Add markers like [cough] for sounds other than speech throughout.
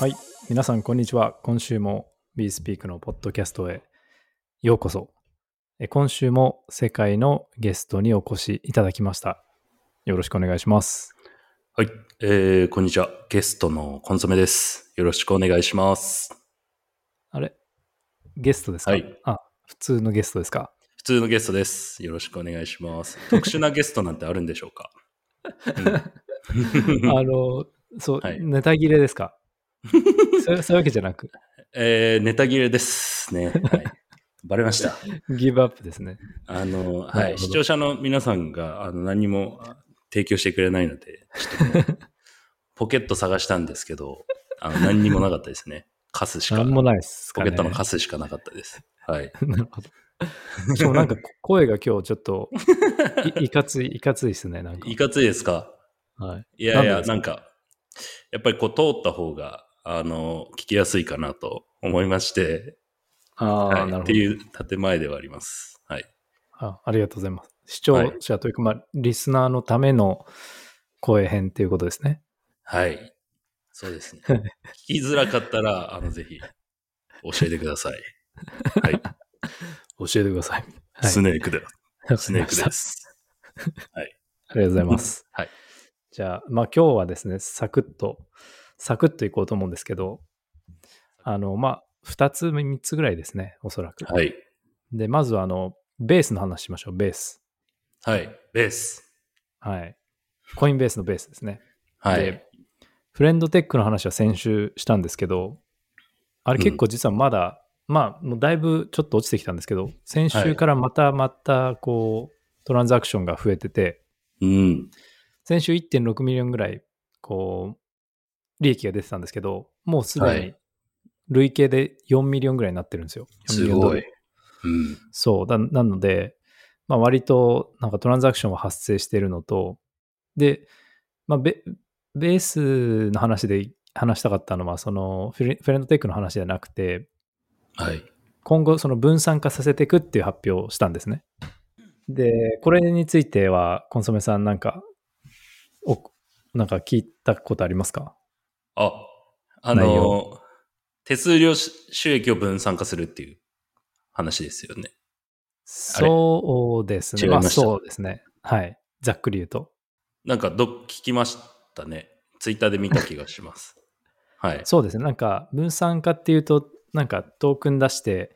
はい。皆さん、こんにちは。今週も BeSpeak のポッドキャストへようこそ。え今週も世界のゲストにお越しいただきました。よろしくお願いします。はい。えー、こんにちは。ゲストのコンソメです。よろしくお願いします。あれ？ゲストですか？はい。あ、普通のゲストですか？普通のゲストです。よろしくお願いします。特殊なゲストなんてあるんでしょうか、うん [laughs] あの、そう、はいネタ切れですか？[laughs] そうそういうわけじゃなく、えー、ネタ切れですね。[laughs] はい。バレました。ギブアップですね。あの、はい。視聴者の皆さんが、あの、何も提供してくれないので、[laughs] ポケット探したんですけど、あの、何にもなかったですね。カスしか。なんもないですかね。ポケットのカスしかなかったです。はい。なるほど。しかもなんか声が今日ちょっといいかつい、いかついですね。なんか。いかついですか？はい。いやいや、なんか、やっぱりこう通った方が、あの、聞きやすいかなと思いまして、ああ、はい、なるほど。っていう建前ではあります。はい。あありがとうございます。視聴者というか、まあ、リスナーのための声編っていうことですね。はい。そうですね。聞きづらかったら、あの、ぜひ、教えてください。はい。教えてください。はい。スネークで、わかスネークです。ありがとうございます。はい。じゃあ、まあ今日はですね、サクッと、サクッといこうと思うんですけど、あの、まあ、2つ、3つぐらいですね、おそらく。はい。で、まずは、あの、ベースの話しましょう、ベース。はい。ベース。はい。コインベースのベースですね。はいで。フレンドテックの話は先週したんですけど、あれ結構実はまだ、まあ、もうだいぶちょっと落ちてきたんですけど、先週からまたまた、こう、トランザクションが増えてて、うん。先週1.6 million ぐらい、こう、利益が出てたんですけど、もうすでにはい累計で4 million ぐらいになってるんですよ。4すごい。うん。そう。だなので、まあ、割となんかトランザクションは発生しているのと、で、まあ、ベベースの話で話したかったのは、そのフレフレンドテックの話じゃなくて、はい。今後その分散化させていくっていう発表をしたんですね。で、これについては、コンソメさんなんか、おなんか聞いたことありますか？あ、あ内の、手数料収益を分散化するっていう話ですよね。そうですね。ましたあそうですね。はい。ざっくり言うと。なんかど、聞きましたね。ツイッターで見た気がします。[laughs] はい。そうですね。なんか分散化っていうと、なんかトークン出して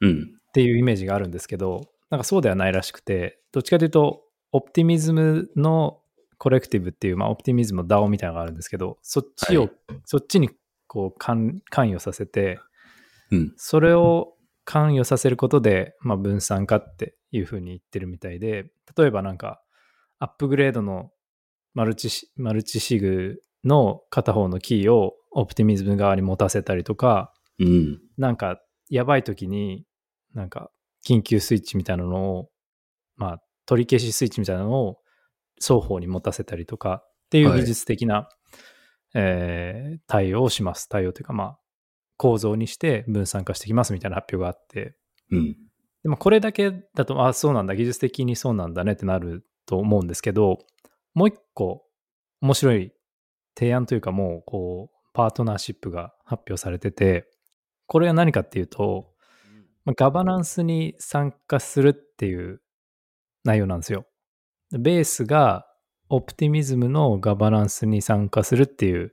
うん。っていうイメージがあるんですけど、なんかそうではないらしくて、どっちかというと、オプティミズムのコレクティブっていう、まあ、オプティミズムの DAO みたいなのがあるんですけど、そっちを、はいそっちにこう関関与させて、うん。それを関与させることで、まあ、分散化っていうふうに言ってるみたいで、例えばなんか、アップグレードのマルチシマルチシグの片方のキーをオプティミズム側に持たせたりとか、うん。なんか、やばい時に、なんか、緊急スイッチみたいなのを、まあ、取り消しスイッチみたいなのを双方に持たせたりとかっていうはい技術的な、えー対応をします。対応というか、まあ、構造にして分散化してきますみたいな発表があって、うん。でもこれだけだと、あ、そうなんだ、技術的にそうなんだねってなると思うんですけど、もう一個面白い提案というかもう、こう、パートナーシップが発表されてて、これは何かっていうと、まあガバナンスに参加するっていう内容なんですよ。ベースがオプティミズムのガバナンスに参加するっていう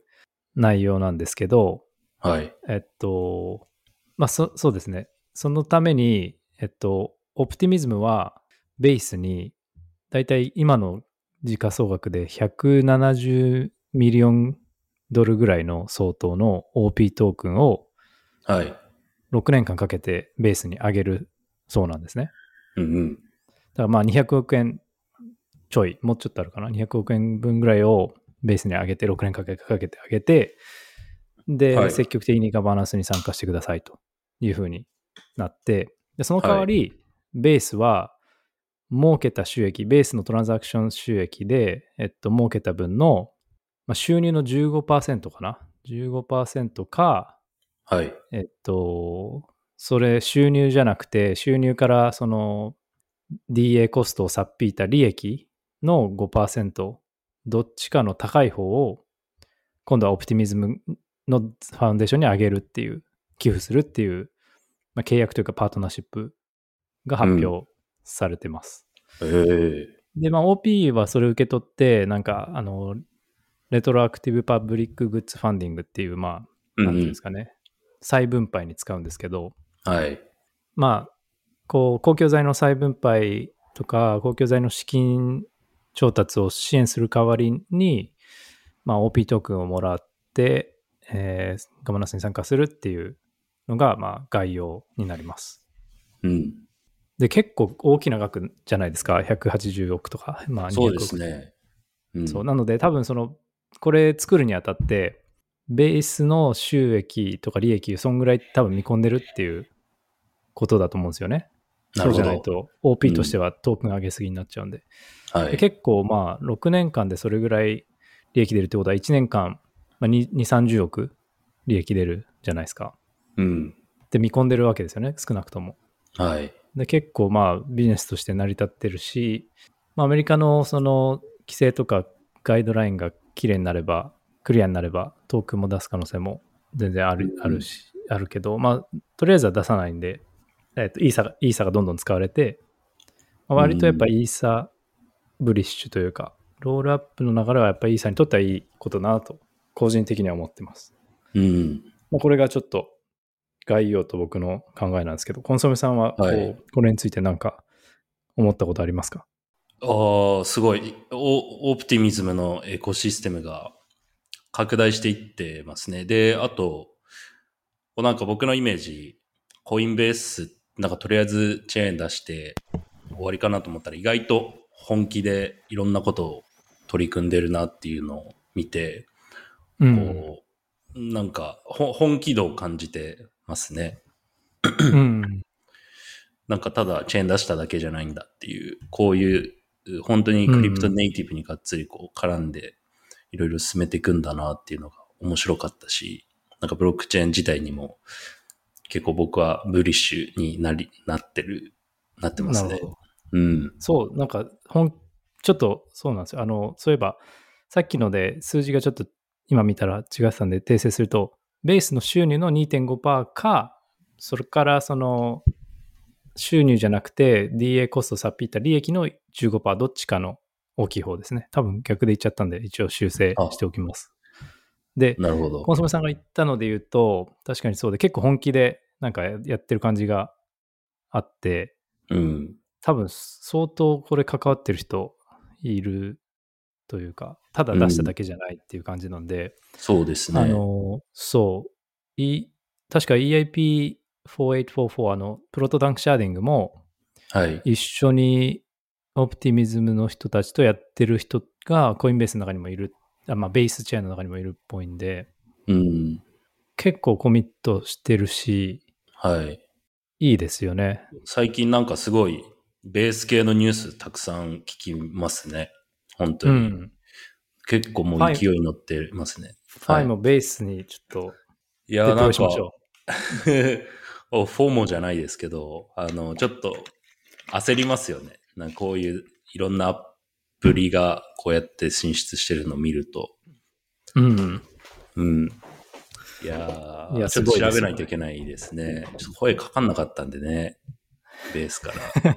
内容なんですけど、はい。えっと、まあそそうですね。そのために、えっと、オプティミズムはベースに、だいたい今の時価総額で170ミリオンドルぐらいの相当の OP トークンをはい。6年間かけてベースに上げるそうなんですね。うんうん。だからまあ200億円ちょい、もうちょっとあるかな？200億円分ぐらいをベースに上げて、6年かけかけて上げて、で、はい積極的にガバナンスに参加してくださいというふうになって、でその代わり、ベースは儲けた収益、ベースのトランザクション収益で、えっと、儲けた分の、まあ、収入の15%かな？15%か、はい。えっと、それ収入じゃなくて、収入からその DA コストをさっぴいた利益の5%、どっちかの高い方を、今度はオプティミズムのファウンデーションにあげるっていう、寄付するっていう、まあ、契約というかパートナーシップが発表されてます。ええで、まあ OP はそれを受け取って、なんか、あの、レトロアクティブパブリックグッズファンディングっていう、まあ、なんていうんですかね、再分配に使うんですけど、はい。まあ、こう、公共財の再分配とか、公共財の資金調達を支援する代わりに、まあ、OP トークンをもらって、えーガバナンスに参加するっていうのが、まあ、概要になります。うん。で、結構大きな額じゃないですか。180億とか、まあ、200そう億ですね。うん、そう。なので、多分その、これ作るにあたって、ベースの収益とか利益、そんぐらい多分見込んでるっていうことだと思うんですよね。そう。じゃないと、OP としてはトークン上げすぎになっちゃうんで。はい。で結構まあ、6年間でそれぐらい利益出るってことは、1年間、まあ、2、30億利益出るじゃないですか。うん。で、見込んでるわけですよね、少なくとも。はい。で、結構まあ、ビジネスとして成り立ってるし、まあ、アメリカのその規制とかガイドラインが綺麗になれば、クリアになれば、トークンも出す可能性も全然ある,、うんあるし、あるけど、まあ、とりあえずは出さないんで、えっと、イーサが、イーサがどんどん使われて、まあ割とやっぱイーサブリッシュというか、ロールアップの流れはやっぱりイーサにとってはいいことだなと、個人的には思ってます。うん。まあ、これがちょっと概要と僕の考えなんですけど、コンソメさんはこう、はいこれについて何か思ったことありますか？ああ、すごい。オオプティミズムのエコシステムが拡大していってますね。で、あと、こうなんか僕のイメージ、コインベース、なんかとりあえずチェーン出して終わりかなと思ったら意外と本気でいろんなことを取り組んでるなっていうのを見て、うん。こう、なんかほ本気度を感じてますね。うん。なんかただチェーン出しただけじゃないんだっていう、こういう、本当にクリプトネイティブにがっつりこう絡んで、いろいろ進めていくんだなっていうのが面白かったし、なんかブロックチェーン自体にも結構僕はブリッシュになり、なってる、なってますねなるほ。ど。うん。そう、なんか、ほん、ちょっとそうなんですよ。あの、そういえば、さっきので数字がちょっと今見たら違ってたんで訂正すると、ベースの収入の2.5%か、それからその、収入じゃなくて DA コストさっぴった利益の15%どっちかの大きい方ですね。多分逆で言っちゃったんで一応修正しておきます。で、なるほどコン。ソメさんが言ったので言うと、確かにそうで結構本気でなんかやってる感じがあって、うん。多分相当これ関わってる人いるというか、ただ出しただけじゃないっていう感じなんで、そうですね。あの、そう、い確か EIP4844、あの、 proto-danksharding もはい。一緒に Optimism の人たちとやってる人が Coinbase の中にもいる、あまあ、 Base chain の中にもいるっぽいんで、うん。結構コミットしてるし、はい。いいですよね。最近なんかすごい、ベース系のニュースたくさん聞きますね。本当に。うん。結構もう勢いに乗ってますね。ファイもベースにちょっといや、なんかお [laughs] フォーモじゃないですけど、あの、ちょっと焦りますよね。なんかこういういろんなアプリがこうやって進出してるのを見ると。う。うん。うん。いやーいやちょっと調べないといけないですね。ちょっと声かかんなかったんでね。ベースから。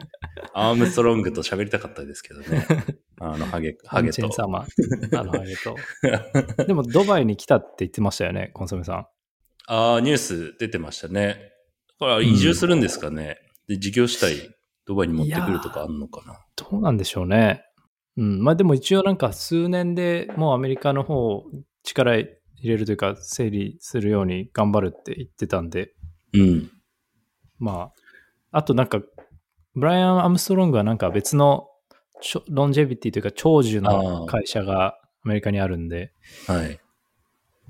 [laughs] アームストロングと喋りたかったですけどね。あの、ハゲ、ハゲとン。サーマン。あのハゲと。[laughs] でも、ドバイに来たって言ってましたよね、コンソメさん。ああ、ニュース出てましたね。これは移住するんですかね。で、事業主体、ドバイに持ってくるとかあんのかな。どうなんでしょうね。うん。まあでも一応なんか数年でもうアメリカの方力入れるというか整理するように頑張るって言ってたんで、うん。まあ、あとなんか、ブライアン・アムストロングはなんか別のちょロンジェビティというか長寿の会社がアメリカにあるんで、はい。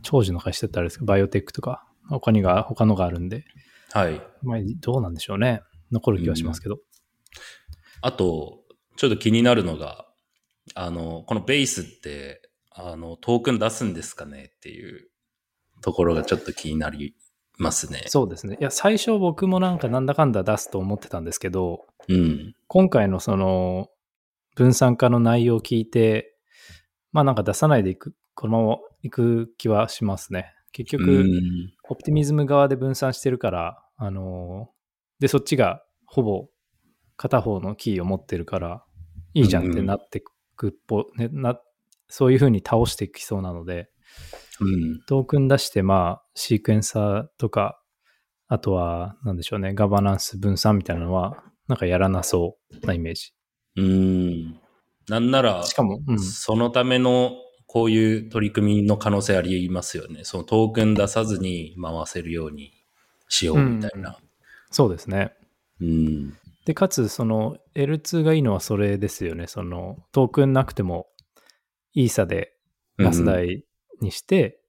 長寿の会社ってあれですか、バイオテックとか、他にが、他のがあるんで、はい。まあどうなんでしょうね。残る気はしますけど。あと、ちょっと気になるのが、あの、このベースって、あの、トークン出すんですかねっていうところがちょっと気になりますね。そうですね。いや、最初僕もなんかなんだかんだ出すと思ってたんですけど、うん。今回のその分散化の内容を聞いて、まあなんか出さないでいく、このままいく気はしますね。結局、うんオプティミズム側で分散してるから、あのーで、そっちがほぼ片方のキーを持ってるから、いいじゃんってなってくっぽ、ね、な、そういう風に倒していきそうなので、うん。トークン出して、まあ、シークエンサーとか、あとは、なんでしょうね、ガバナンス分散みたいなのは、なんかやらなそうなイメージ。うん。なんなら、しかも、うん。そのためのこういう取り組みの可能性ありますよね。そのトークン出さずに回せるようにしようみたいな。そうですね。うん。で、かつ、その L2 がいいのはそれですよね。そのトークンなくても、イーサでガス代にして、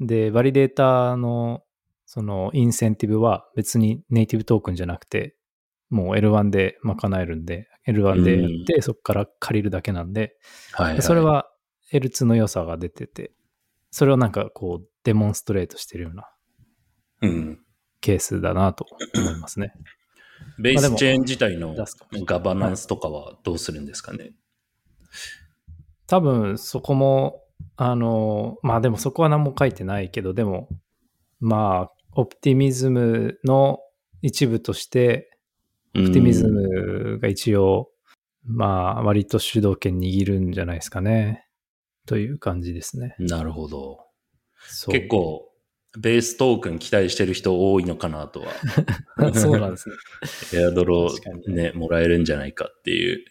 で、バリデータのそのインセンティブは別にネイティブトークンじゃなくて、もう L1 で賄えるんで、L1 でやって、そこから借りるだけなんで、はい、はい。それは L2 の良さが出てて、それをなんかこうデモンストレートしてるようなうん。ケースだなと思いますね。ベースチェーン自体のガバナンスとかはどうするんですかね？多分そこも、あの、まあでもそこは何も書いてないけど、でも、まあ、オプティミズムの一部として、オオプティミズムが一応、まあ、割と主導権握るんじゃないですかね。という感じですね。なるほど。結構、ベーストークン期待してる人多いのかなとは。[laughs] そうなんですね。エアドロね、もらえるんじゃないかっていう、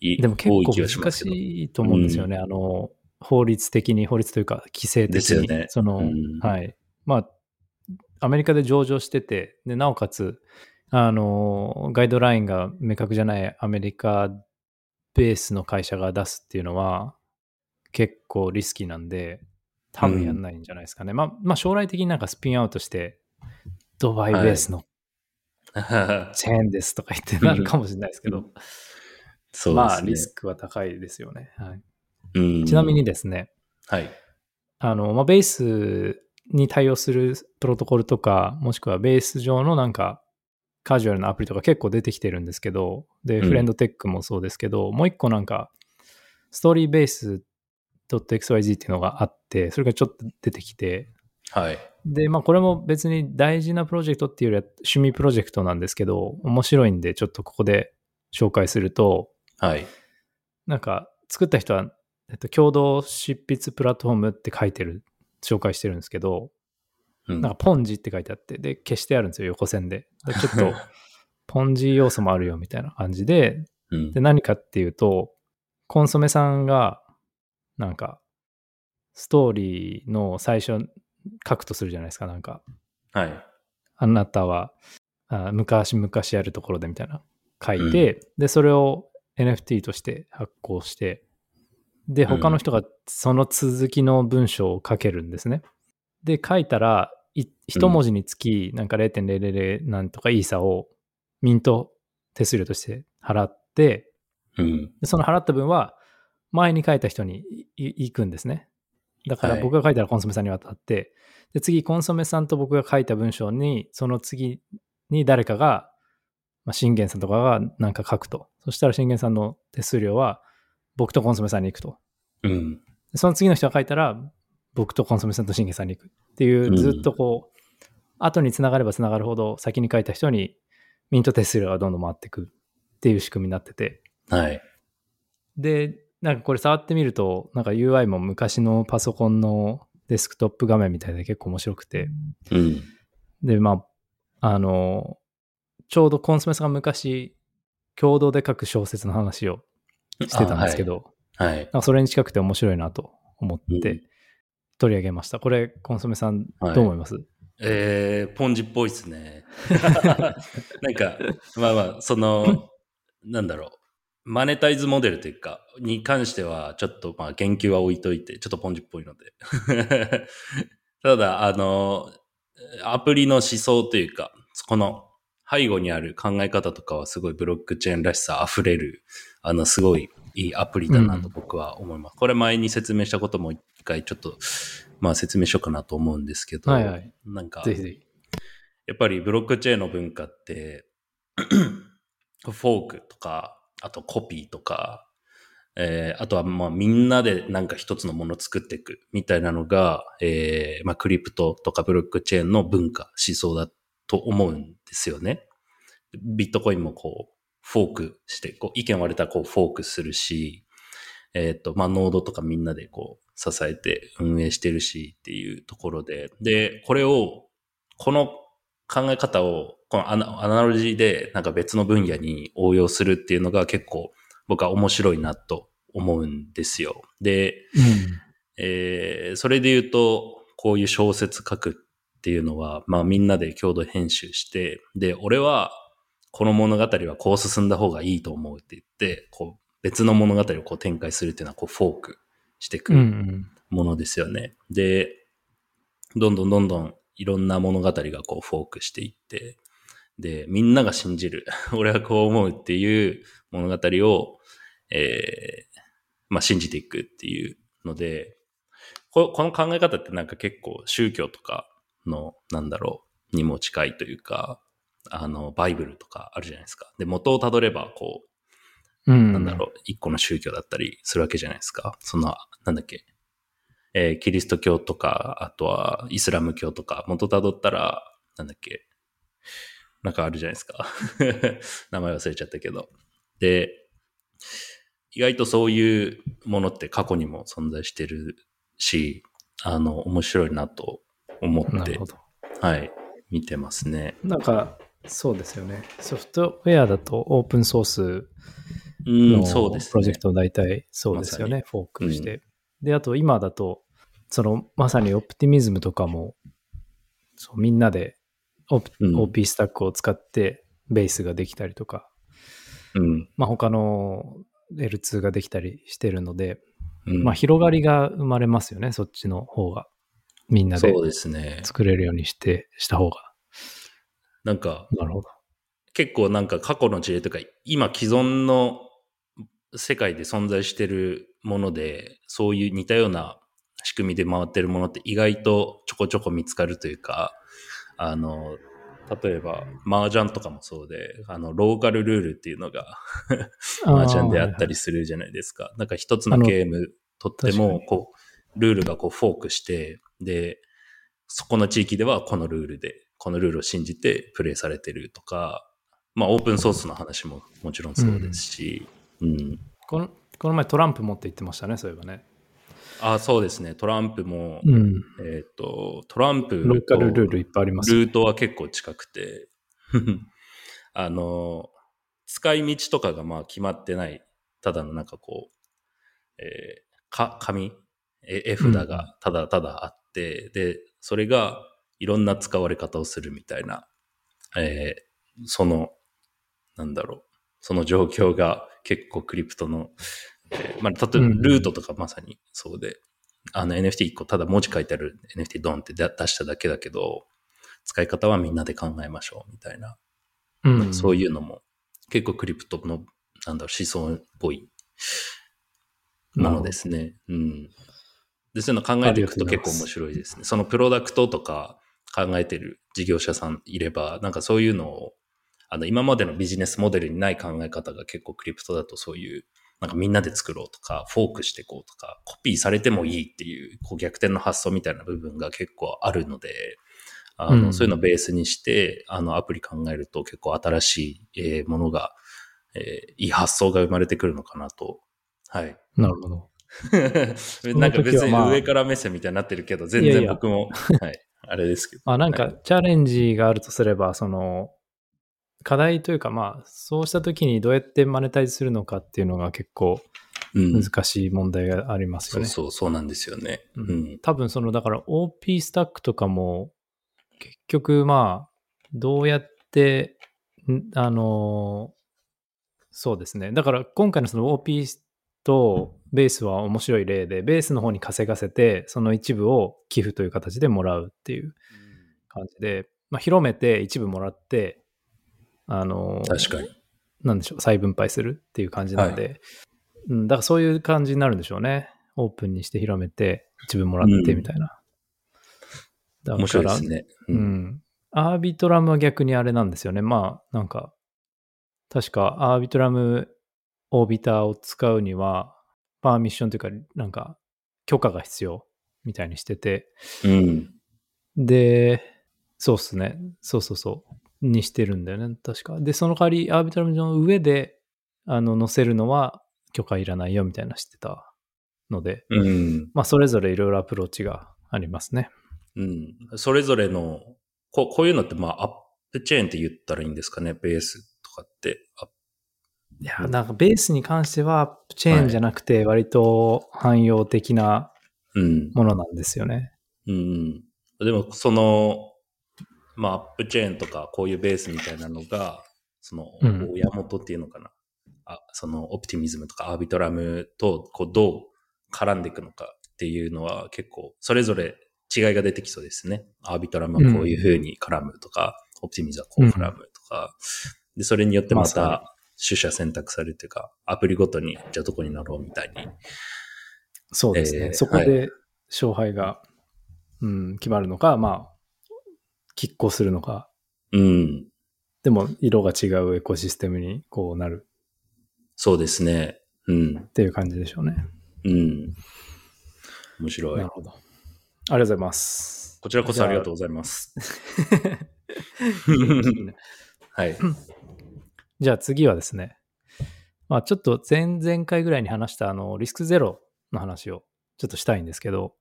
いでも結構難。しいと思うんですよね。あの、法律的に、法律というか、規制的に。ですよねその、うんはい。まあ、アメリカで上場してて、で、なおかつ、あの、ガイドラインが明確じゃないアメリカベースの会社が出すっていうのは、結構リスキーなんで、多分やんないんじゃないですかね。まあ、まあ、将来的になんかスピンアウトして、ドバイベースのチェーンですとか言ってなるかもしれないですけど、[laughs] そうまあ。リスクは高いですよね。はい。うんちなみに、ですね、はい。あの、まあ、ベースに対応するプロトコルとか、もしくはベース上のなんか、カジュアルなアプリとか結構出てきてるんですけど、で、うんフレンドテックもそうですけど、もう一個なんか、ストーリーベース .xyz っていうのがあって、それがちょっと出てきて、はい。で、まあこれも別に大事なプロジェクトっていうよりは趣味プロジェクトなんですけど、面白いんでちょっとここで紹介すると、はい。なんか作った人は、えっと、共同執筆プラットフォームって書いてる、紹介してるんですけど、うんなんかポンジって書いてあって、で、消してあるんですよ、横線で。でちょっと、[laughs] ポンジ要素もあるよみたいな感じで、うんで、何かっていうと、コンソメさんが、なんか、ストーリーの最初書くとするじゃないですか、なんか、はい。あなたはあ昔々あるところでみたいな書いて、で、それを NFT として発行して、で、うん他の人がその続きの文章を書けるんですね。で、書いたら、い一文字につき、なんか0.000なんとかイーサをミント手数料として払って、うん。でその払った分は前に書いた人にいい行くんですね。だからはい僕が書いたらコンソメさんに渡って、で次コンソメさんと僕が書いた文章に、その次に誰かが、まあ、信玄さんとかがなんか書くと。そしたら信玄さんの手数料は僕とコンソメさんに行くと。うん。でその次の人が書いたら僕とコンソメさんと信玄さんに行くっていうう、んずっとこう、後につながればつながるほど先に書いた人にミント手数料がどんどん回ってくるっていう仕組みになってて。はい。で、なんかこれ触ってみると、なんか UI も昔のパソコンのデスクトップ画面みたいで結構面白くて。うん。で、まあ、あの、ちょうどコンソメさんが昔、共同で書く小説の話をしてたんですけど、はい。なんかそれに近くて面白いなと思っうんて取り上げました。これ、コンソメさん、はいどう思います、えー、ポンジっぽいですね。[laughs] なんか、まあまあ、その、なんだろう。マネタイズモデルというか、に関しては、ちょっとまあ言及は置いといて、ちょっとポンジっぽいので。[laughs] ただ、あの、アプリの思想というか、この背後にある考え方とかはすごいブロックチェーンらしさ溢れる、あの、すごいいいアプリだなと僕は思います。これ前に説明したことも一回ちょっと、まあ説明しようかなと思うんですけど、はいはいなんか、ぜひぜひ。やっぱりブロックチェーンの文化って、フォークとか、あとコピーとか、えー、あとはまあみんなでなんか一つのもの作っていくみたいなのが、えー、まあクリプトとかブロックチェーンの文化、思想だと思うんですよね。ビットコインもこう、フォークして、こう意見割れたらこうフォークするし、えっ、ー、と、まあノードとかみんなでこう支えて運営してるしっていうところで、で、これを、この考え方を、このアナロジーでなんか別の分野に応用するっていうのが結構僕は面白いなと思うんですよ。で、うん、えー、それで言うと、こういう小説書くっていうのは、まあみんなで共同編集して、で、俺はこの物語はこう進んだ方がいいと思うって言って、こう別の物語をこう展開するっていうのはこうフォークしていくものですよね。うんうん、で、どんどんどんどんいろんな物語がこうフォークしていって、で、みんなが信じる。[laughs] 俺はこう思うっていう物語を、えー、まあ、信じていくっていうので、この考え方ってなんか結構宗教とかの、なんだろう、にも近いというか、あの、バイブルとかあるじゃないですか。で、元をたどれば、こう、うん、なんだろう、一個の宗教だったりするわけじゃないですか。その、なんだっけ、えー、キリスト教とか、あとはイスラム教とか、元たどったら、なんだっけ、なんかあるじゃないですか。[laughs] 名前忘れちゃったけど。で、意外とそういうものって過去にも存在してるし、あの、面白いなと思って、はい、見てますね。なんか、そうですよね。ソフトウェアだとオープンソースのプロジェクト大体そうですよね、フォークして。で、あと今だと、そのまさにオプティミズムとかも、そうみんなで OP スタックを使ってベースができたりとか、うん、まあ他の L2 ができたりしてるので、うん、まあ広がりが生まれますよね、そっちの方が。みんなで作れるようにして、した方が。なんか、なるほど。結構なんか過去の事例とか、今既存の世界で存在してるもので、そういう似たような仕組みで回ってるものって意外とちょこちょこ見つかるというか、あの、例えば、麻雀とかもそうで、あの、ローカルルールっていうのが麻雀であったりするじゃないですか。なんか一つのゲームとっても、こう、ルールがこうフォークして、で、そこの地域ではこのルールで、このルールを信じてプレイされてるとか、まあオープンソースの話ももちろんそうですし、うん。うん、このこの前トランプ持って言ってましたね、そういえばね。あそうですね。トランプも、うん、えっ、ー、と、トランプローカルルールいっぱいあります、ね、ルートは結構近くて、[laughs] あの、使い道とかがまあ決まってない、ただのなんかこう、えー、か、紙、絵札がただただあって、うん、で、それがいろんな使われ方をするみたいな、えー、その、なんだろう、その状況が結構クリプトのえー、まあ、例えばルートとかまさにそうで、あの NFT1 個ただ文字書いてある。NFT ドンって出しただけだけど、使い方はみんなで考えましょうみたいな、うん、そういうのも結構クリプトのなんだろう思想っぽい。ものですね。うん。で、そういうの考えていくと結構面白いですね。そのプロダクトとか考えてる事業者さんいれば、なんかそういうのを、あの、今までのビジネスモデルにない考え方が結構クリプトだとそういうなんかみんなで作ろうとか、フォークしていこうとか、コピーされてもいいっていう、こう逆転の発想みたいな部分が結構あるので、あの、うん、そういうのをベースにして、あの、アプリ考えると結構新しい、えー、ものが、えー、いい発想が生まれてくるのかなと。はい。なるほど。[laughs] なんか別に上から目線みたいになってるけど、全然僕も、はい。あれですけど。あ、なんかチャレンジがあるとすれば、その、課題というか、まあ、そうした時にどうやってマネタイズするのかっていうのが結構難しい問題がありますよね。うん、そうそう、そうなんですよね。うん。多分その、だから OP スタックとかも、結局まあ、どうやって、あの、そうですね。だから今回のその OP とベースは面白い例で、ベースの方に稼がせて、その一部を寄付という形でもらうっていう感じで、まあ、広めて一部もらって、あの、確かに。なんでしょう、再分配するっていう感じなんで、はい、うん、だからそういう感じになるんでしょうね。オープンにして広めて、一部もらってみたいな。うん、面白いですね、うん。うん。アービトラムは逆にあれなんですよね。まあ、なんか、確かアービトラムオービターを使うには、パーミッションというか、なんか許可が必要みたいにしてて、うん。で、そうっすね。そうそうそう。にしてるんだよね。確か。で、その代わり、アービトラムの上で、あの、載せるのは許可いらないよみたいなしてたので、うん。まあ、それぞれいろいろアプローチがありますね。うん。それぞれの、ここういうのって、まあ、アップチェーンって言ったらいいんですかね、ベースとかって。あいや、なんかベースに関しては、アップチェーンじゃなくて、割と汎用的なうん。ものなんですよね。うん。でも、その、まあ、アップチェーンとか、こういうベースみたいなのが、そのうん、親元っていうのかな？あその、オプティミズムとかアービトラムと、こう、どう絡んでいくのかっていうのは、結構、それぞれ違いが出てきそうですね。アービトラムはこういう風に絡むとか、オプティミズムはこう絡むとか。で、それによってまた、取捨選択されるというか、アプリごとに、じゃあどこになろうみたいに。そうですね。えーそこで勝敗が、うん、決まるのか、まあ、拮抗するのか、うん。でも色が違うエコシステムにこうなるそうですね。うん。っていう感じでしょうね。うん。面白いなる。ほど。ありがとうございます。こちらこそありがとうございます。[laughs] はい。じゃあ次はですね、まあちょっと前々回ぐらいに話したあのリスクゼロの話をちょっとしたいんですけど、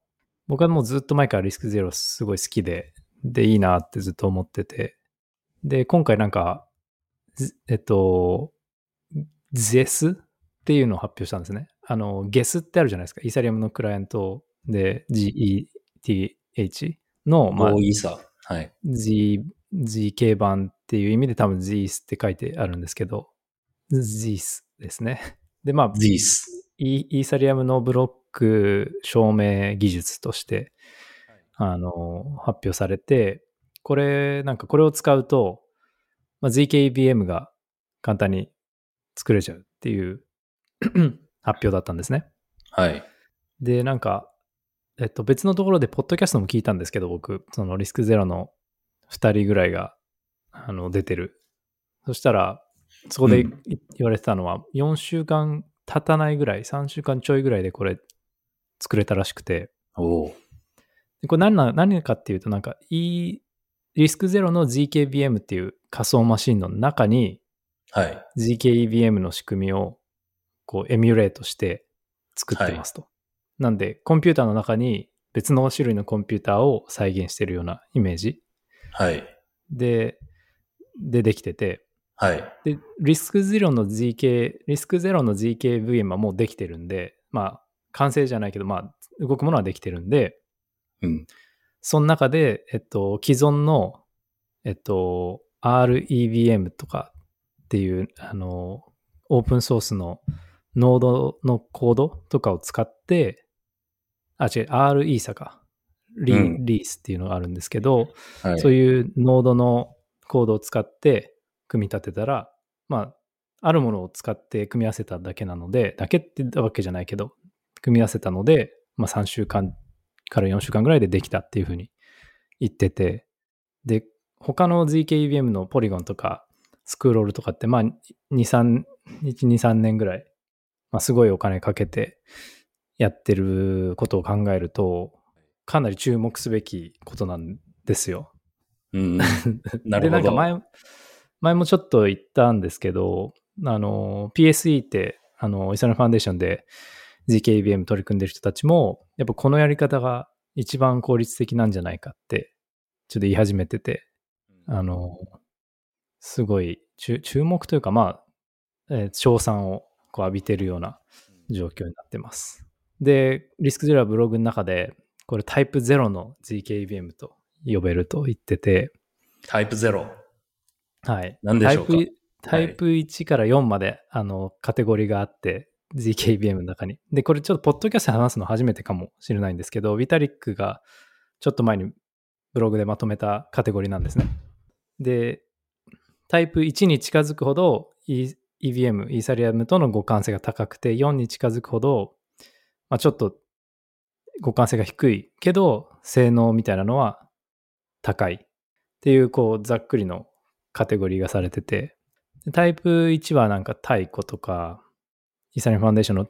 僕はもうずっと前からリスクゼロすごい好きで、でいいなってずっと思ってて、で、今回なんか、ずえっと、ゼスっていうのを発表したんですね。あの、ゲスってあるじゃないですか。イーサリアムのクライアントで GETH の、まあ多、いさ。はい。Z、ZK 版っていう意味で多分 ZIS って書いてあるんですけど、ZIS ですね。で、まあ.イイーサリアムのブロック証明技術として、あの、発表されて、これ、なんかこれを使うと、まあ、ZKVM が簡単に作れちゃうっていう [coughs] 発表だったんですね。はい。で、なんか、えっと、別のところで、ポッドキャストも聞いたんですけど、僕、そのリスクゼロの2人ぐらいが、あの、出てる。そしたら、そこで言われてたのは、4週間経たないぐらい、3週間ちょいぐらいでこれ、作れたらしくて、おこれ何な何かっていうと、なんか、いリスクゼロの ZKVM っていう仮想マシンの中に、はい。ZKVM の仕組みをこうエミュレートして作ってますと。なんで、コンピューターの中に別の種類のコンピューターを再現してるようなイメージはい。で、でできてて、はい。で、リスクゼロの ZK、リスクゼロの ZKVM はもうできてるんで、まあ、完成じゃないけど、まあ、動くものはできてるんで、うん。その中で、えっと、既存の、えっと、REVM とかっていう、あの、オープンソースのノードのコードとかを使って、あ、違う、RE サか。リ,、うんリースっていうのがあるんですけど、はい。そういうノードのコードを使って組み立てたら、まあ、あるものを使って組み合わせただけなので、だけって言ったわけじゃないけど、組み合わせたので、まあ3週間から4週間ぐらいでできたっていうふうに言ってて、で、他の ZKVM のポリゴンとかスクロールとかって、まあ2、3、1、2、3年ぐらい、まあすごいお金かけてやってることを考えると、かなり注目すべきことなんですよ。うん。[laughs] なで、るほど。なんか前、前もちょっと言ったんですけど、あの、PSE って、あの、イサラムファンデーションで GKBM 取り組んでる人たちも、やっぱこのやり方が一番効率的なんじゃないかって、ちょっと言い始めてて、あの、すごい注注目というか、まあ、えー称賛をこう浴びてるような状況になってます。で、リスクゼロはブログの中で、これタイプ0の GKBM と呼べると言ってて、タイプ0。はい。何でしょうか？タイプタイプ1から4まで、あの、カテゴリーがあって、ZKBM の中に。で、これちょっと、ポッドキャストで話すの初めてかもしれないんですけど、ビタリックがちょっと前にブログでまとめたカテゴリーなんですね。で、タイプ1に近づくほど、E- EVM、イーサリアムとの互換性が高くて、4に近づくほど、まあ、ちょっと互換性が低いけど、性能みたいなのは高いっていう、こう、ざっくりのカテゴリーがされてて、タイプ1はなんか太鼓とか、イーサリアムファンデーションの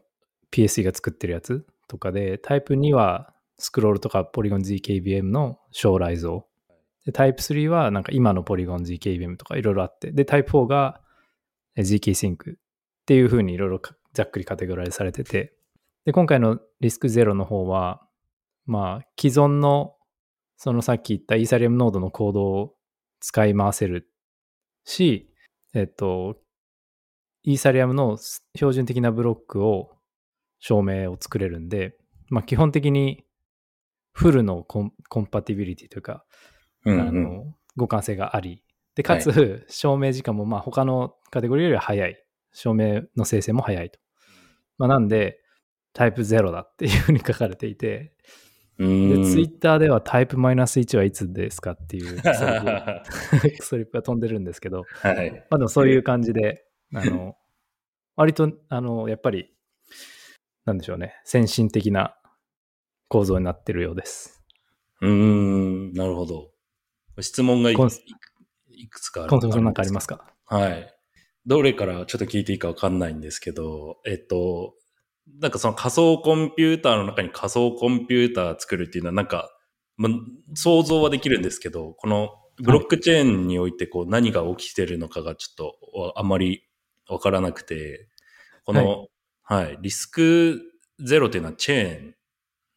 PSE が作ってるやつとかで、タイプ2はスクロールとかポリゴン ZKVM の将来像。で、タイプ3はなんか今のポリゴン ZKVM とかいろいろあって、で、タイプ4が ZK-Sync っていう風にいろいろざっくりカテゴライズされてて、で、今回のリスクゼロの方は、まあ、既存の、そのさっき言ったイーサリアムノードのコードを使い回せるし、えっと、イーサリアムの標準的なブロックを証明を作れるんで、まあ、基本的にフルのコンコンパティビリティというか、うんうんあの互換性があり、で、かつ、証明時間もまあ他のカテゴリーよりは早い。証明の生成も早いと。まあ、なんで、タイプ0だっていうふうに書かれていて、で、ツイッターではタイプマイナス1はいつですかっていう [laughs] ストリップが飛んでるんですけど、はい。まあでもそういう感じで、あの、割と、あの、やっぱり、なんでしょうね、先進的な構造になってるようです。うーん、なるほど。質問がいくつかあるコンソメさんなんかありますか？はい。どれからちょっと聞いていいかわかんないんですけど、えっと、なんかその仮想コンピューターの中に仮想コンピューター作るっていうのはなんか、ま、想像はできるんですけど、このブロックチェーンにおいてこう何が起きてるのかがちょっとわあまりわからなくて、この、はい、リスクゼロっていうのはチェーン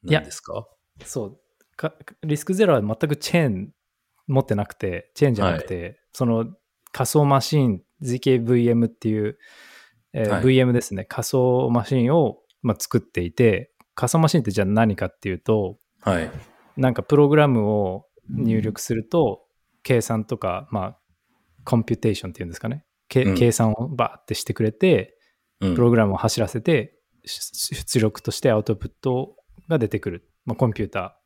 なんですか？そう。か。リスクゼロは全くチェーン持ってなくて、チェーンじゃなくて、その仮想マシン、ZKVM っていう、えーはい。VM ですね、仮想マシンを、まあ、作っていて、仮想マシンってじゃあ何かっていうと、はい。なんかプログラムを入力すると、計算とか、まあ、 computation っていうんですかね、けうん計算をバーってしてくれて、うんプログラムを走らせて、し出力としてアウトプットが出てくる、まあ、コンピュータ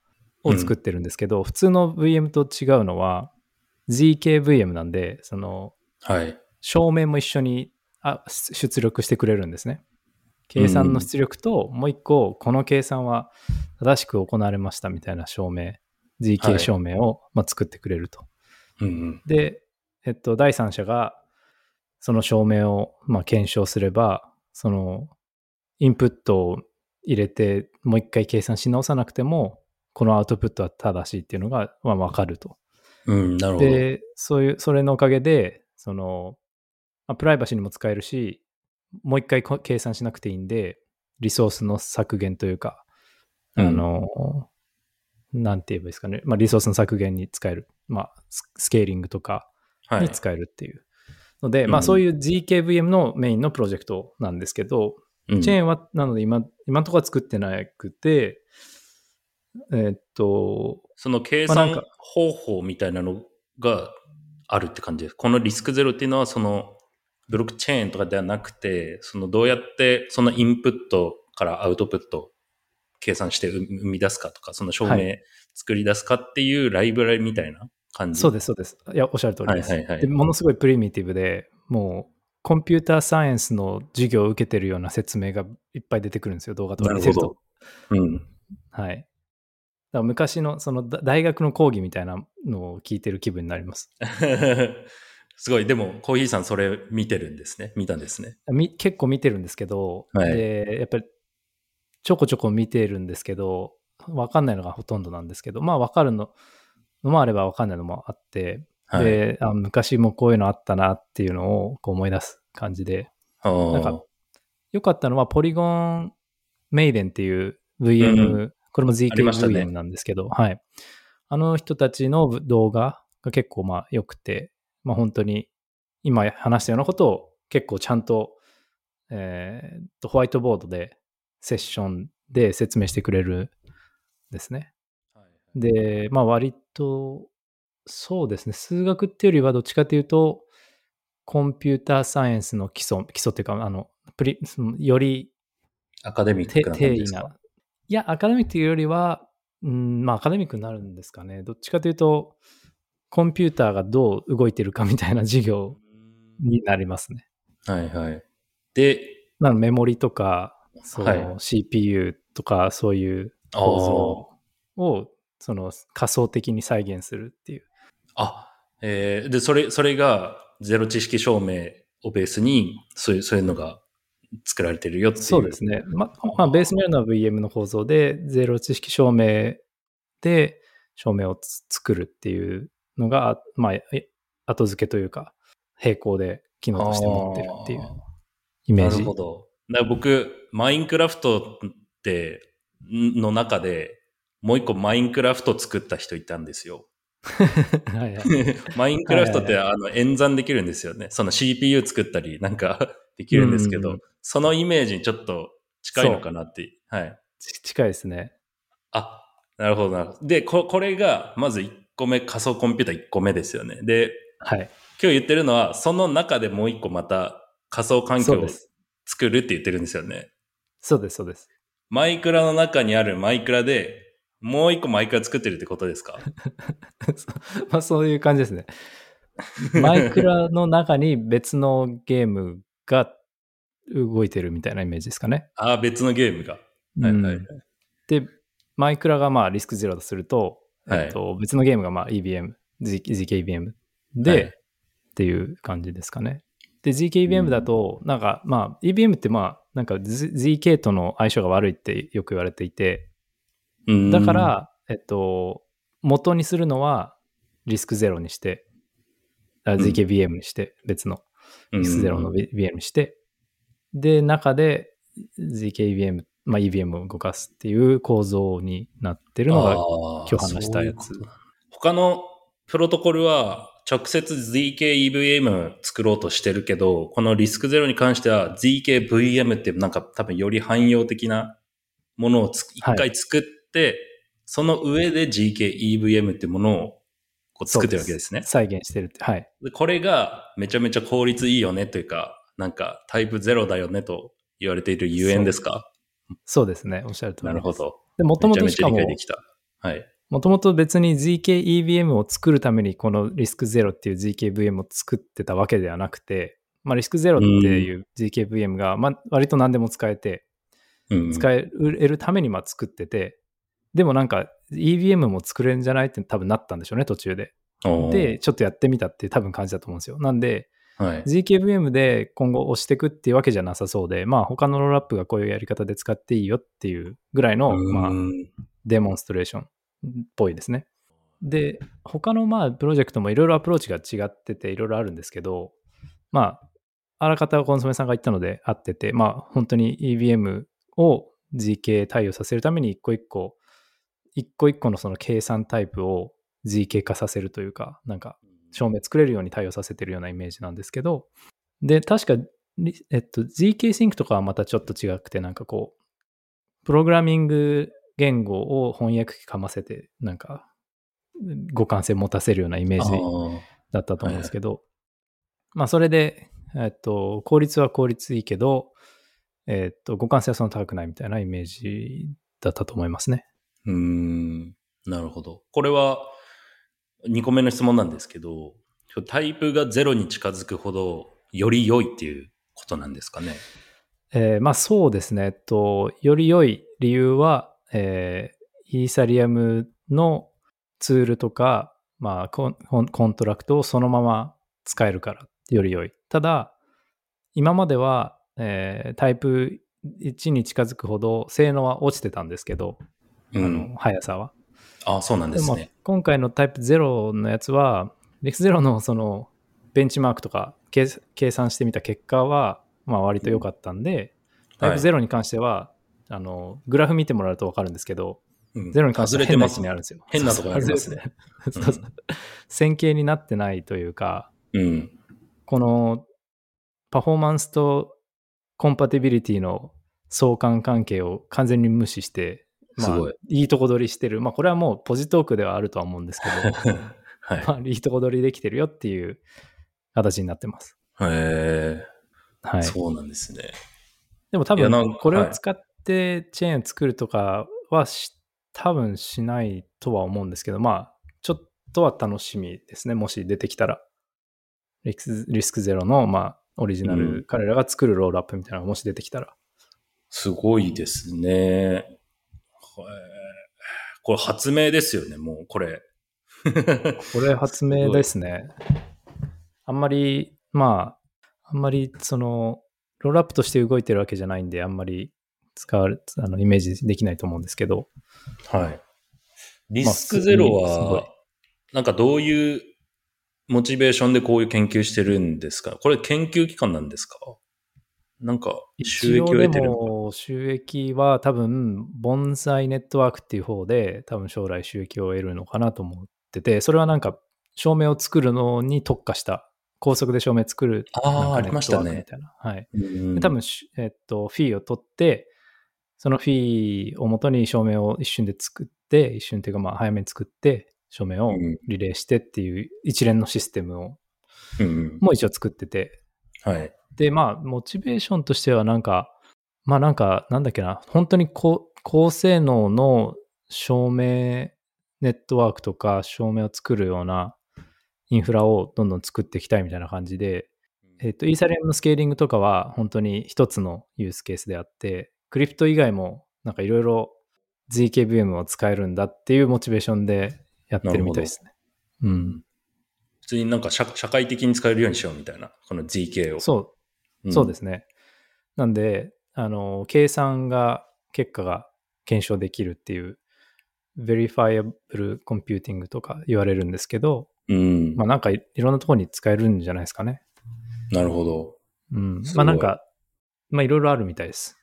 ーを作ってるんですけど、普通の VM と違うのは ZKVM なんで、そのはい。証明も一緒にあ出力してくれるんですね。計算の出力と、もう一個、この計算は正しく行われましたみたいな証明、は ZK い証明を、まあ、作ってくれると。うんうん。で、えっと、第三者がその証明を、まあ、検証すれば、そのインプットを入れて、もう一回計算し直さなくても、このアウトプットは正しいっていうのが、まあ、わかると。うん、なるほど。で、そういう、それのおかげで、その、まあ、プライバシーにも使えるし、もう一回こ計算しなくていいんで、リソースの削減というか、あの、なんて言えばいいですかね、まあ、リソースの削減に使える、まあ、ススケーリングとかはいに。使えるっていうので、うん。まあそういう GKVM のメインのプロジェクトなんですけど、うん。チェーンはなので今、今のところは作ってなくて、えーっと、その計算方法みたいなのがあるって感じ。です。このリスクゼロっていうのは、そのブロックチェーンとかではなくて、そのどうやってそのインプットからアウトプット計算して生生み出すかとか、その証は明作り出すかっていうライブラリみたいな感じ。そうです、そうです。いや、おっしゃる通りです。はいはいはいでものすごいプリミティブで、もう、コンピューターサイエンスの授業を受けてるような説明がいっぱい出てくるんですよ、動画とか見てると。うん。はい。だから昔の、そのだ大学の講義みたいなのを聞いてる気分になります。[laughs] すごい。でも、コーヒーさんそれ見てるんですね。見たんですね。み結構見てるんですけど、はいでやっぱりちょこちょこ見てるんですけど、わかんないのがほとんどなんですけど、まあわかるののもあればわかんないのもあって、はい。であ昔もこういうのあったなっていうのをこう思い出す感じで、なんか良かったのはポリゴンメイデンっていう VM、うんこれも ZKVM なんですけど、はい。あの人たちの動画が結構まあ良くて、まあ本当に今話したようなことを結構ちゃんと、えーとホワイトボードでセッションで説明してくれるんですね。で、まあ割と、そうですね、数学っていうよりはどっちかというと、コンピューターサイエンスの基礎、基礎っていうか、あの、プリそのよりアカデミッてクな感定義な。いや、アカデミックというよりは、うん、まあアカデミックになるんですかね。どっちかというと、コンピューターがどう動いてるかみたいな授業になりますね。はいはい。で、なメモリとか、そはいの CPU とかそういう構造をその仮想的に再現するっていう。あ、えーで、それ、それがゼロ知識証明をベースに、そういう、そういうのが作られてるよっていう。そうですね。ま、まあ、ベースにあるのは VM の構造で、ゼロ知識証明で証明を作るっていうのが、まあ、後付けというか、並行で機能として持ってるっていうイメージ。なるほど。僕、マインクラフトって、の中で、もう一個マインクラフト作った人いたんですよ。[laughs] はいはい。[laughs] マインクラフトって、あの、演算できるんですよね。その CPU 作ったり、なんか、[laughs] できるんですけど、そのイメージにちょっと近いのかなって。はい。ち近いですね。あ、なるほど、なるほど。で、ここれが、まず1個目、仮想コンピューター1個目ですよね。で、はい。今日言ってるのは、その中でもう1個また仮想環境を。作るって言ってるんですよね。そうです、そうです。マイクラの中にあるマイクラで、もう一個マイクラ作ってるってことですか？[laughs] まあそういう感じですね。マイクラの中に別のゲームが動いてるみたいなイメージですかね。ああ、別のゲームが。はいはいうんで、マイクラがまあリスクゼロだとすると、はいえっと、別のゲームがまあ EBM、GKBM で、はいっていう感じですかね。で、GKBM だと、なんかまあ EBM ってまあなんか ZK との相性が悪いってよく言われていて、うんだか、ら、えっと、元にするのはリスクゼロにして、あん。ZKVM にして、別の。うん。リスクゼロの VM にして、で、中で ZKVM、まあ、EVM を動かすっていう構造になってるのが、今日話したやつ。そういう他のプロトコルは直接 ZKEVM 作ろうとしてるけど、このリスクゼロに関しては ZKVM ってなんか多分より汎用的なものをつ一はい。回作って、その上で GKEVM ってものをこう作ってるわけですね。再現してるって。はい。でこれがめちゃめちゃ効率いいよねというか、なんかタイプゼロだよねと言われているゆえんですか？そうですね。おっしゃる通りです。なるほ。ど。で、もともとしかも、理解できた。はい。もともと別に ZKEVM を作るためにこのリスクゼロっていう ZKVM を作ってたわけではなくて、まあ、リスクゼロっていう ZKVM が、まあ、割と何でも使えて、うん使えるためにまあ作ってて、でもなんか EVM も作れるんじゃないって多分なったんでしょうね、途中で。で、ちょっとやってみたって多分感じだと思うんですよ。なんで、はい。GKVM で今後押していくっていうわけじゃなさそうで、まあ他のロールアップがこういうやり方で使っていいよっていうぐらいの、まあうんデモンストレーションっぽいですね。で、他のまあプロジェクトもいろいろアプローチが違ってていろいろあるんですけど、まあ、あらかたコンソメさんが言ったので合ってて、まあ本当に EVM を GK 対応させるために一個一個、一個一個のその計算タイプを GK 化させるというか、なんか証明作れるように対応させてるようなイメージなんですけど、で、確か、リえっと、GK Sync とかはまたちょっと違くて、なんかこう、プログラミング言語を翻訳機かませて、なんか、互換性持たせるようなイメージだったと思うんですけど、まあ、それで、えっと、効率は効率いいけど、えっと、互換性はそんな高くないみたいなイメージだったと思いますね。うん。なるほど。これは、2個目の質問なんですけど、タイプがゼロに近づくほど、より良いっていうことなんですかね？えーまあそうですね。えっと、より良い理由は、えーイーサリアムのツールとか、まあコンコンコントラクトをそのまま使えるから、より良い。ただ、今までは、えータイプ1に近づくほど性能は落ちてたんですけど、あうん。の速さは。あそうなんでですもね。今回のタイプ0のやつは、リクゼロのそのベンチマークとか計計算してみた結果は、まあ割と良かったんで、タイプ0に関しては、あの、グラフ見てもらうと分かるんですけど、うんゼロに関しては変な位置にあるんですよ。変なとこにありますね [laughs] 線形になってないというか、うん。このパフォーマンスとコンパティビリティの相関関係を完全に無視して、まあ、すごいいいとこ取りしてる。まあ、これはもうポジトークではあるとは思うんですけど、[laughs] はい。まあ、いいとこ取りできてるよっていう形になってます。へはい。えそうなんですね。でも多分、これを使ってチェーン作るとかはし、多分しないとは思うんですけど、まあ、ちょっとは楽しみですね。もし出てきたら。リスクリスクゼロの、まあ、オリジナル、うん彼らが作るロールアップみたいなのがもし出てきたら。すごいですね。へーこれ発明ですよね、もうこれ。これ発明ですね。あんまり、まあ、あんまりその、ロールアップとして動いてるわけじゃないんで、あんまり使われ、あの、イメージできないと思うんですけど。はい。リスクゼロは、なんかどういうモチベーションでこういう研究してるんですか？これ研究機関なんですか？なんか収益を得てる収益は多分、ボンサイネットワークっていう方で、多分将来収益を得るのかなと思ってて、それはなんか、照明を作るのに特化した、高速で照明作る、あーなんかありましたねみたいな。はい。多分し、えっと、フィーを取って、そのフィーをもとに照明を一瞬で作って、一瞬っていうかまあ早めに作って、照明をうんリレーしてっていう一連のシステムを、もう一応作ってて、はい。で、まあ、モチベーションとしてはなんか、まあなんか、なんだっけな、本当に高高性能の照明ネットワークとか照明を作るようなインフラをどんどん作っていきたいみたいな感じで、えっと、イーサリアムのスケーリングとかは本当に一つのユースケースであって、クリプト以外もなんかいろいろ ZKVM を使えるんだっていうモチベーションでやってるみたいですね。うん。普通になんか社社会的に使えるようにしようみたいな、この ZK を。そう、んそうですね。なんで、あの、計算が、結果が検証できるっていう、verifiable computing とか言われるんですけど、うん。まあなんかいいろんなところに使えるんじゃないですかね。なるほど。うん。まあなんか、まあいろいろあるみたいです。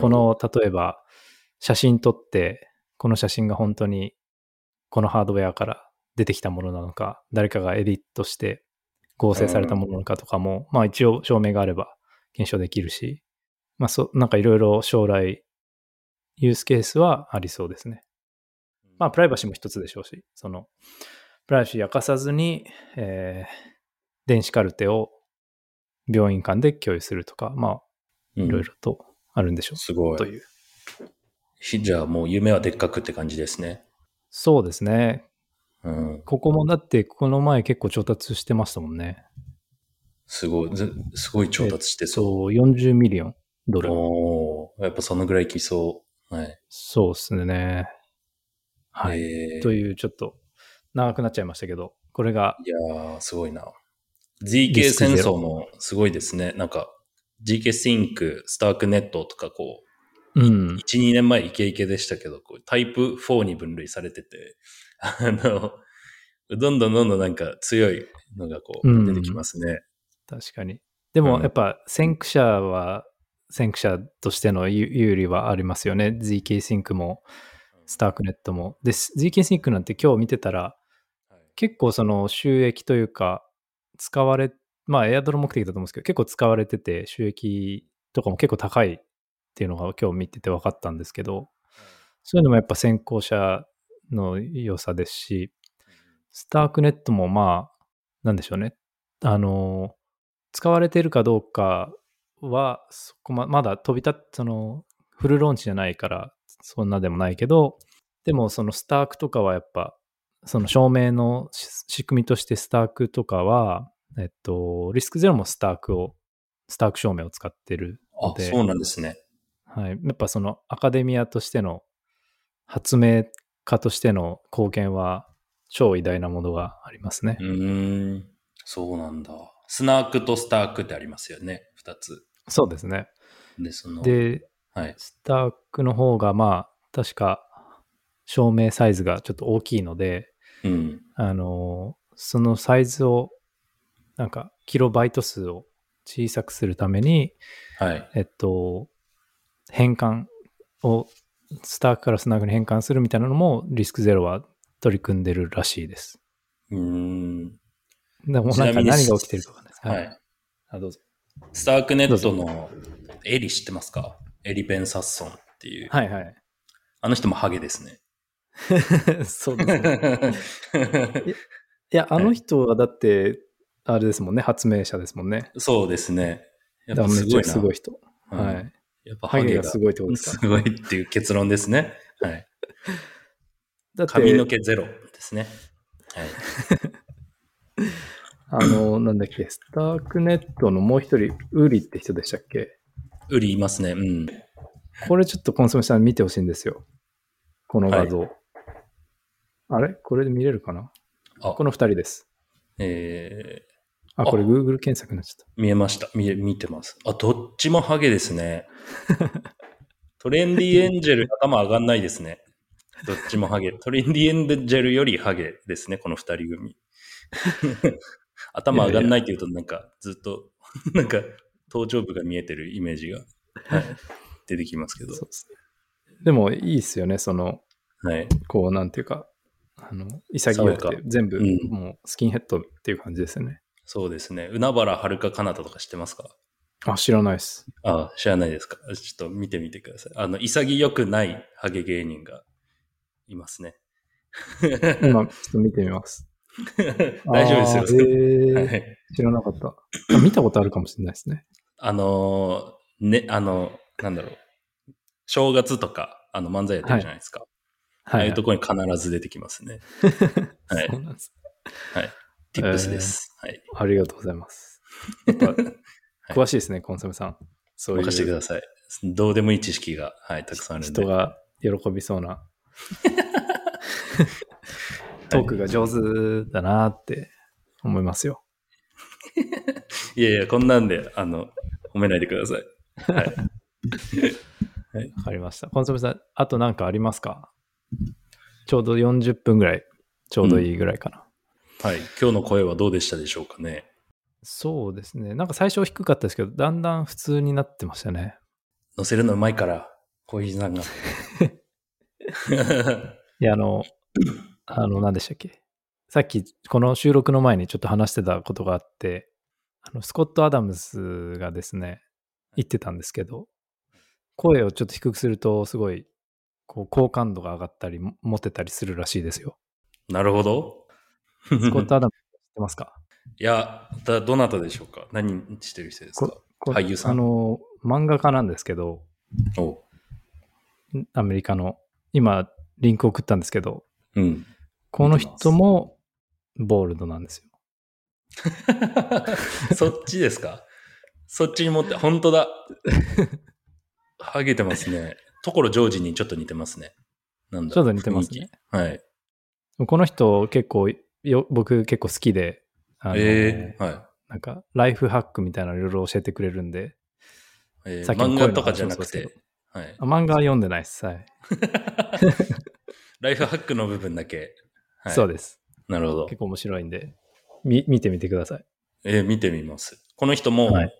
この、例えば、写真撮って、この写真が本当に、このハードウェアから出てきたものなのか、誰かがエディットして合成されたものなのかとかも、まあ一応証明があれば検証できるし、まあそ、なんかいろいろ将来、ユースケースはありそうですね。まあプライバシーも一つでしょうし、その、プライバシー明かさずに、えー電子カルテを病院間で共有するとか、まあうんいろいろとあるんでしょう。すごい。という。ひじゃあもう夢はでっかくって感じですね。そうですね。うん。ここもだって、この前結構調達してましたもんね。すごい、ずすごい調達してそそう、40ミリオンドう。ル。おーやっぱそのぐらい来そう。はい。そうですね。はい。えーという、ちょっと、長くなっちゃいましたけど、これが、いやー、すごいな。ZK 戦争もすごいですね。なんか、GK Sync、スタークネットとかこう、うん。1、2年前イケイケでしたけど、こうタイプ4に分類されてて、あの、どんどんどんどんなんか強いのがこうんう出てきますね。確かに。でも、うんやっぱ、先駆者は、先駆者としての有有利はありますよね。ZK Sync も、スタークネットも。で、ZK Sync なんて今日見てたら、結構その収益というか、使われ、まあエアドロ目的だと思うんですけど、結構使われてて、収益とかも結構高いっていうのが今日見てて分かったんですけど、そういうのもやっぱ先行者の良さですし、スタークネットもまあ、なんでしょうね。あの、使われてるかどうかは、そこままだ飛び立っその、フルローンチじゃないから、そんなでもないけど、でもそのスタークとかはやっぱ、その証明のし仕組みとしてスタークとかは、えっと、リスクゼロもスタークを、スターク証明を使ってるのあ、で、そうなんですね。はい。やっぱそのアカデミアとしての発明家としての貢献は超偉大なものがありますねう。ーん。そうなんだ。スナークとスタークってありますよね。二つ。そうですね。で、その、で、はい。スタークの方がまあ、確か照明サイズがちょっと大きいので、うん。あの、そのサイズを、なんか、キロバイト数を小さくするために、はい。えっと、変換を、スタークからスナークに変換するみたいなのも、リスクゼロは取り組んでるらしいです。うーん。でもちなんか何が起きてるかわかんないです。はい。あ、どうぞ。スタークネットのエリ知ってますか？エリ・ペン・サッソンっていう。はいはい。あの人もハゲですね。[laughs] そうですね。[laughs] いや、あの人はだって、あれですもんね、発明者ですもんね。そうですね。やっぱすごいな。すごい人。うんはい。やっぱハゲがハゲがすごいってことですか？すごいっていう結論ですね。はい。[laughs] だって、髪の毛ゼロですね。はい。あの、なんだっけ、スタークネットのもう一人、ウリって人でしたっけ？ウリいますね。うん。これちょっとコンソメさん見てほしいんですよ。この画像。あれ？これで見れるかな？あこの二人です。えー、あ、これ Google 検索になっちゃっ見えました。見え、見てます。あ、どっちもハゲですね。[laughs] トレンディエンジェル頭上がんないですね。どっちもハゲ。トレンディエンジェルよりハゲですね、この二人組。頭上がんないって言うとなんかずっと、[laughs] なんか頭頂部が見えてるイメージが、はい、[laughs] 出てきますけどた。。そうですね。でもいいっすよね、その、はい。こう、なんていうか、あの、潔くて、全部、うんもうスキンヘッドっていう感じですよね。そうですね。海原はるか彼方とか知ってますか？あ、知らないっす。あ知らないですか？ちょっと見てみてください。あの、潔くないハゲ芸人がいますね。今、ちょっと見てみます。[laughs] 大丈夫ですよ。知らなかった。あ見たことあるかもしれないですね。あのーね、あの、なんだろう。正月とか、あの、漫才やってるじゃないですか。ああはいいうところに必ず出てきますね。はいそうなんです。はい。tips です。はい。ありがとうございます。[laughs] 詳しいですね、コンソメさん。そういう任せてください。どうでもいい知識が、はい、たくさんあるんで。人が喜びそうな [laughs] トークが上手だなって思いますよ。[laughs] いやいや、こんなんで、あの、褒めないでください。[laughs] わかりました。コンソメさん、あと何かありますか？ちょうど40分ぐらい、ちょうどいいぐらいかな。はい。今日の声はどうでしたでしょうかね？そうですね。なんか最初低かったですけど、だんだん普通になってましたね。乗せるのうまいから、小木さんが。[laughs] いや、あの、あの、何でしたっけ？さっき、この収録の前にちょっと話してたことがあって、あの、スコット・アダムスがですね、言ってたんですけど、声をちょっと低くすると、すごい、こう、好感度が上がったり、モテたりするらしいですよ。なるほど。スコット・アダムス知ってますか？いや、だどなたでしょうか？何してる人ですか？こ俳優さんあの、漫画家なんですけど、おアメリカの、今、リンク送ったんですけど、うん。この人も、ボールドなんですよ。[laughs] そっちですか？そっちに持って、本当だ。ハゲてますね。所ジョージにちょっと似てますね。なんだちょっと似てますね。はい。この人結構よ、僕結構好きで、あのええはなんか、ライフハックみたいなのいろいろ教えてくれるんで、い。えーさっきの漫画とかじゃなくて、はい。あ漫画は読んでないです。はい。[laughs] ライフハックの部分だけ。はい、そうです。なるほど結。構面白いんで、み見てみてください。えー見てみます。この人もはい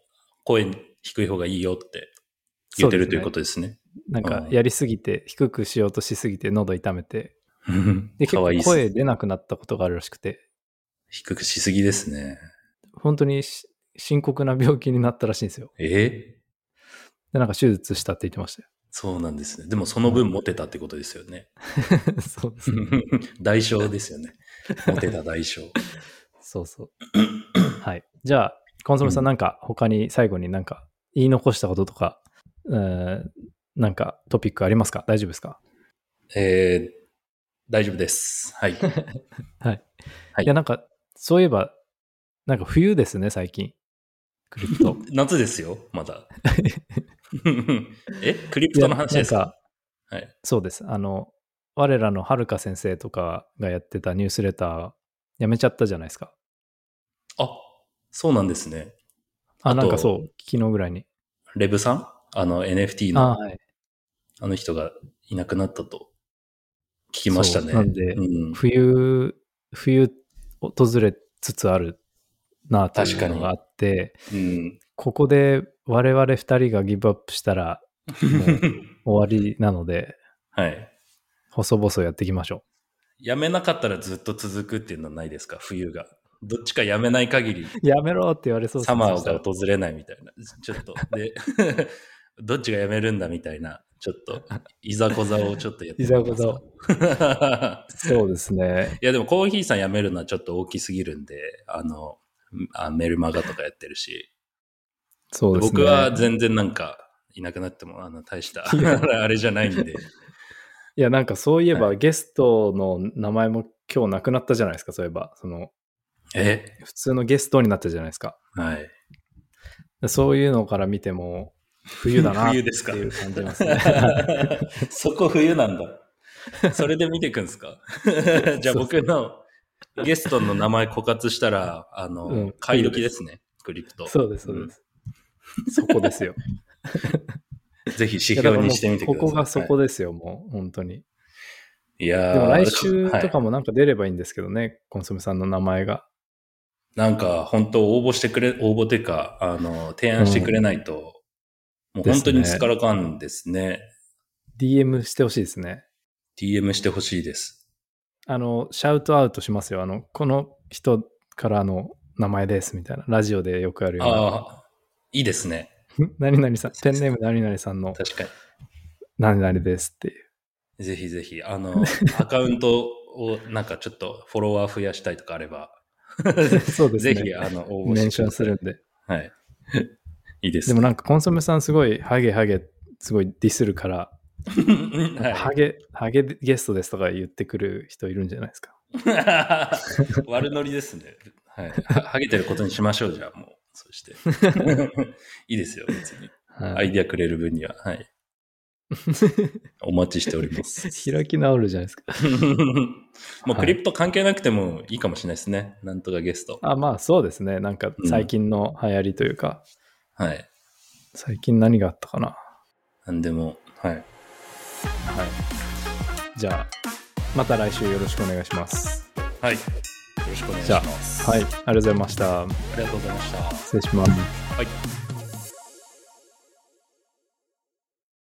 声低い方がいいよって言ってるということですね。なんかう、んやりすぎて、低くしようとしすぎて、喉痛めて、[laughs] で、結構声出なくなったことがあるらしくて、低くしすぎですね。本当にし深刻な病気になったらしいんですよ。えー？で、なんか手術したって言ってましたよ。そうなんですね。でもその分モテたってことですよね。[laughs] そうですね。[laughs] 代償ですよね。モテた代償。そうそう。[coughs] はい。じゃあ、コンソメさん、うんなんか他に最後になんか言い残したこととか、えーなんかトピックありますか？大丈夫ですか？えー、大丈夫です。はい。[laughs] はい。はいいや、なんか、そういえば、なんか冬ですね、最近。クリプト。夏ですよ、まだ。[laughs] え？クリプトの話ですか？はい。そうです。あの、我らのはるか先生とかがやってたニュースレター、やめちゃったじゃないですか。あ、そうなんですね。あ、あとなんかそう、昨日ぐらいに。レブさん？あの NFT あのはい。あの人がいなくなったと聞きましたね。なんでうん、冬、冬訪れつつあるなというのがあって、うん。ここで我々二人がギブアップしたら [laughs] 終わりなので、はい。細々やっていきましょやめなかったらずっと続くっていうのはないですか？冬が。どっちかやめない限り、う。やめろって言われそうサマーが訪れないみたいな。ちょっと。で、[laughs] どっちがやめるんだみたいな、ちょっと、いざこざをちょっとやっていざこざを。ざ。[laughs] そうですね。いや、でもコーヒーさん辞めるのはちょっと大きすぎるんで、あの、あメルマガとかやってるし、そうですね。僕は全然なんか、いなくなっても、あの、大した、[laughs] あれじゃないんで。いや、なんかそういえば、はゲストの名前も今日なくなったじゃないですか、そういえば。その、え？普通のゲストになったじゃないですか。はい。そういうのから見ても、冬だなって [laughs] 冬ですかいう感じますね。[laughs] そこ冬なんだ。それで見ていくんですか？じゃあ僕のゲストの名前枯渇したら、あの、うん買い時ですね、クリプト。そうです、そうです。[laughs] そこですよ。[laughs] ぜひ指標にしてみてください。ここがそこですよ、もう、本当に。いやーでも来週とはいかもなんか出ればいいんですけどね、コンソメさんの名前が。なんか、本当応募してくれ、応募っていうか、あの、提案してくれないと、もう本当にらかんですね。DM してほしいですね。DM してほしいです。あの、シャウトアウトしますよ。あの、この人からの名前です、みたいな。ラジオでよくあるような。ああ、いいですね。[laughs] 何々さん、ペンネーム何々さんの確か何々ですっていう。に。ぜひぜひ、あの、[laughs] アカウントをなんかちょっとフォロワー増やしたいとかあれば、[laughs] そうですね。ぜひ、あの、応募メンションするんで。はい。いいですでね。もなんかコンソメさんすごいハゲハゲ、すごいディスるから、ハはゲ、ハゲゲストですとか言ってくる人いるんじゃないですか？い。悪ノリですね。はい。はハゲてることにしましょう、じゃあもう。そして。[laughs] いいですよ、別に。アイディアくれる分には。はい。[laughs] お待ちしております。開き直るじゃないですか。[laughs] もうクリプト関係なくてもいいかもしれないですね。なんとかゲスト。あ、まあそうですね。なんか最近の流行りというか、はい。最近何があったかな。なんでも、はい。はい。じゃあ、また来週よろしくお願いします。はい。よろしくお願いしじゃます。あ、はい。ありがとうございました。ありがとうございました。失礼します。はい。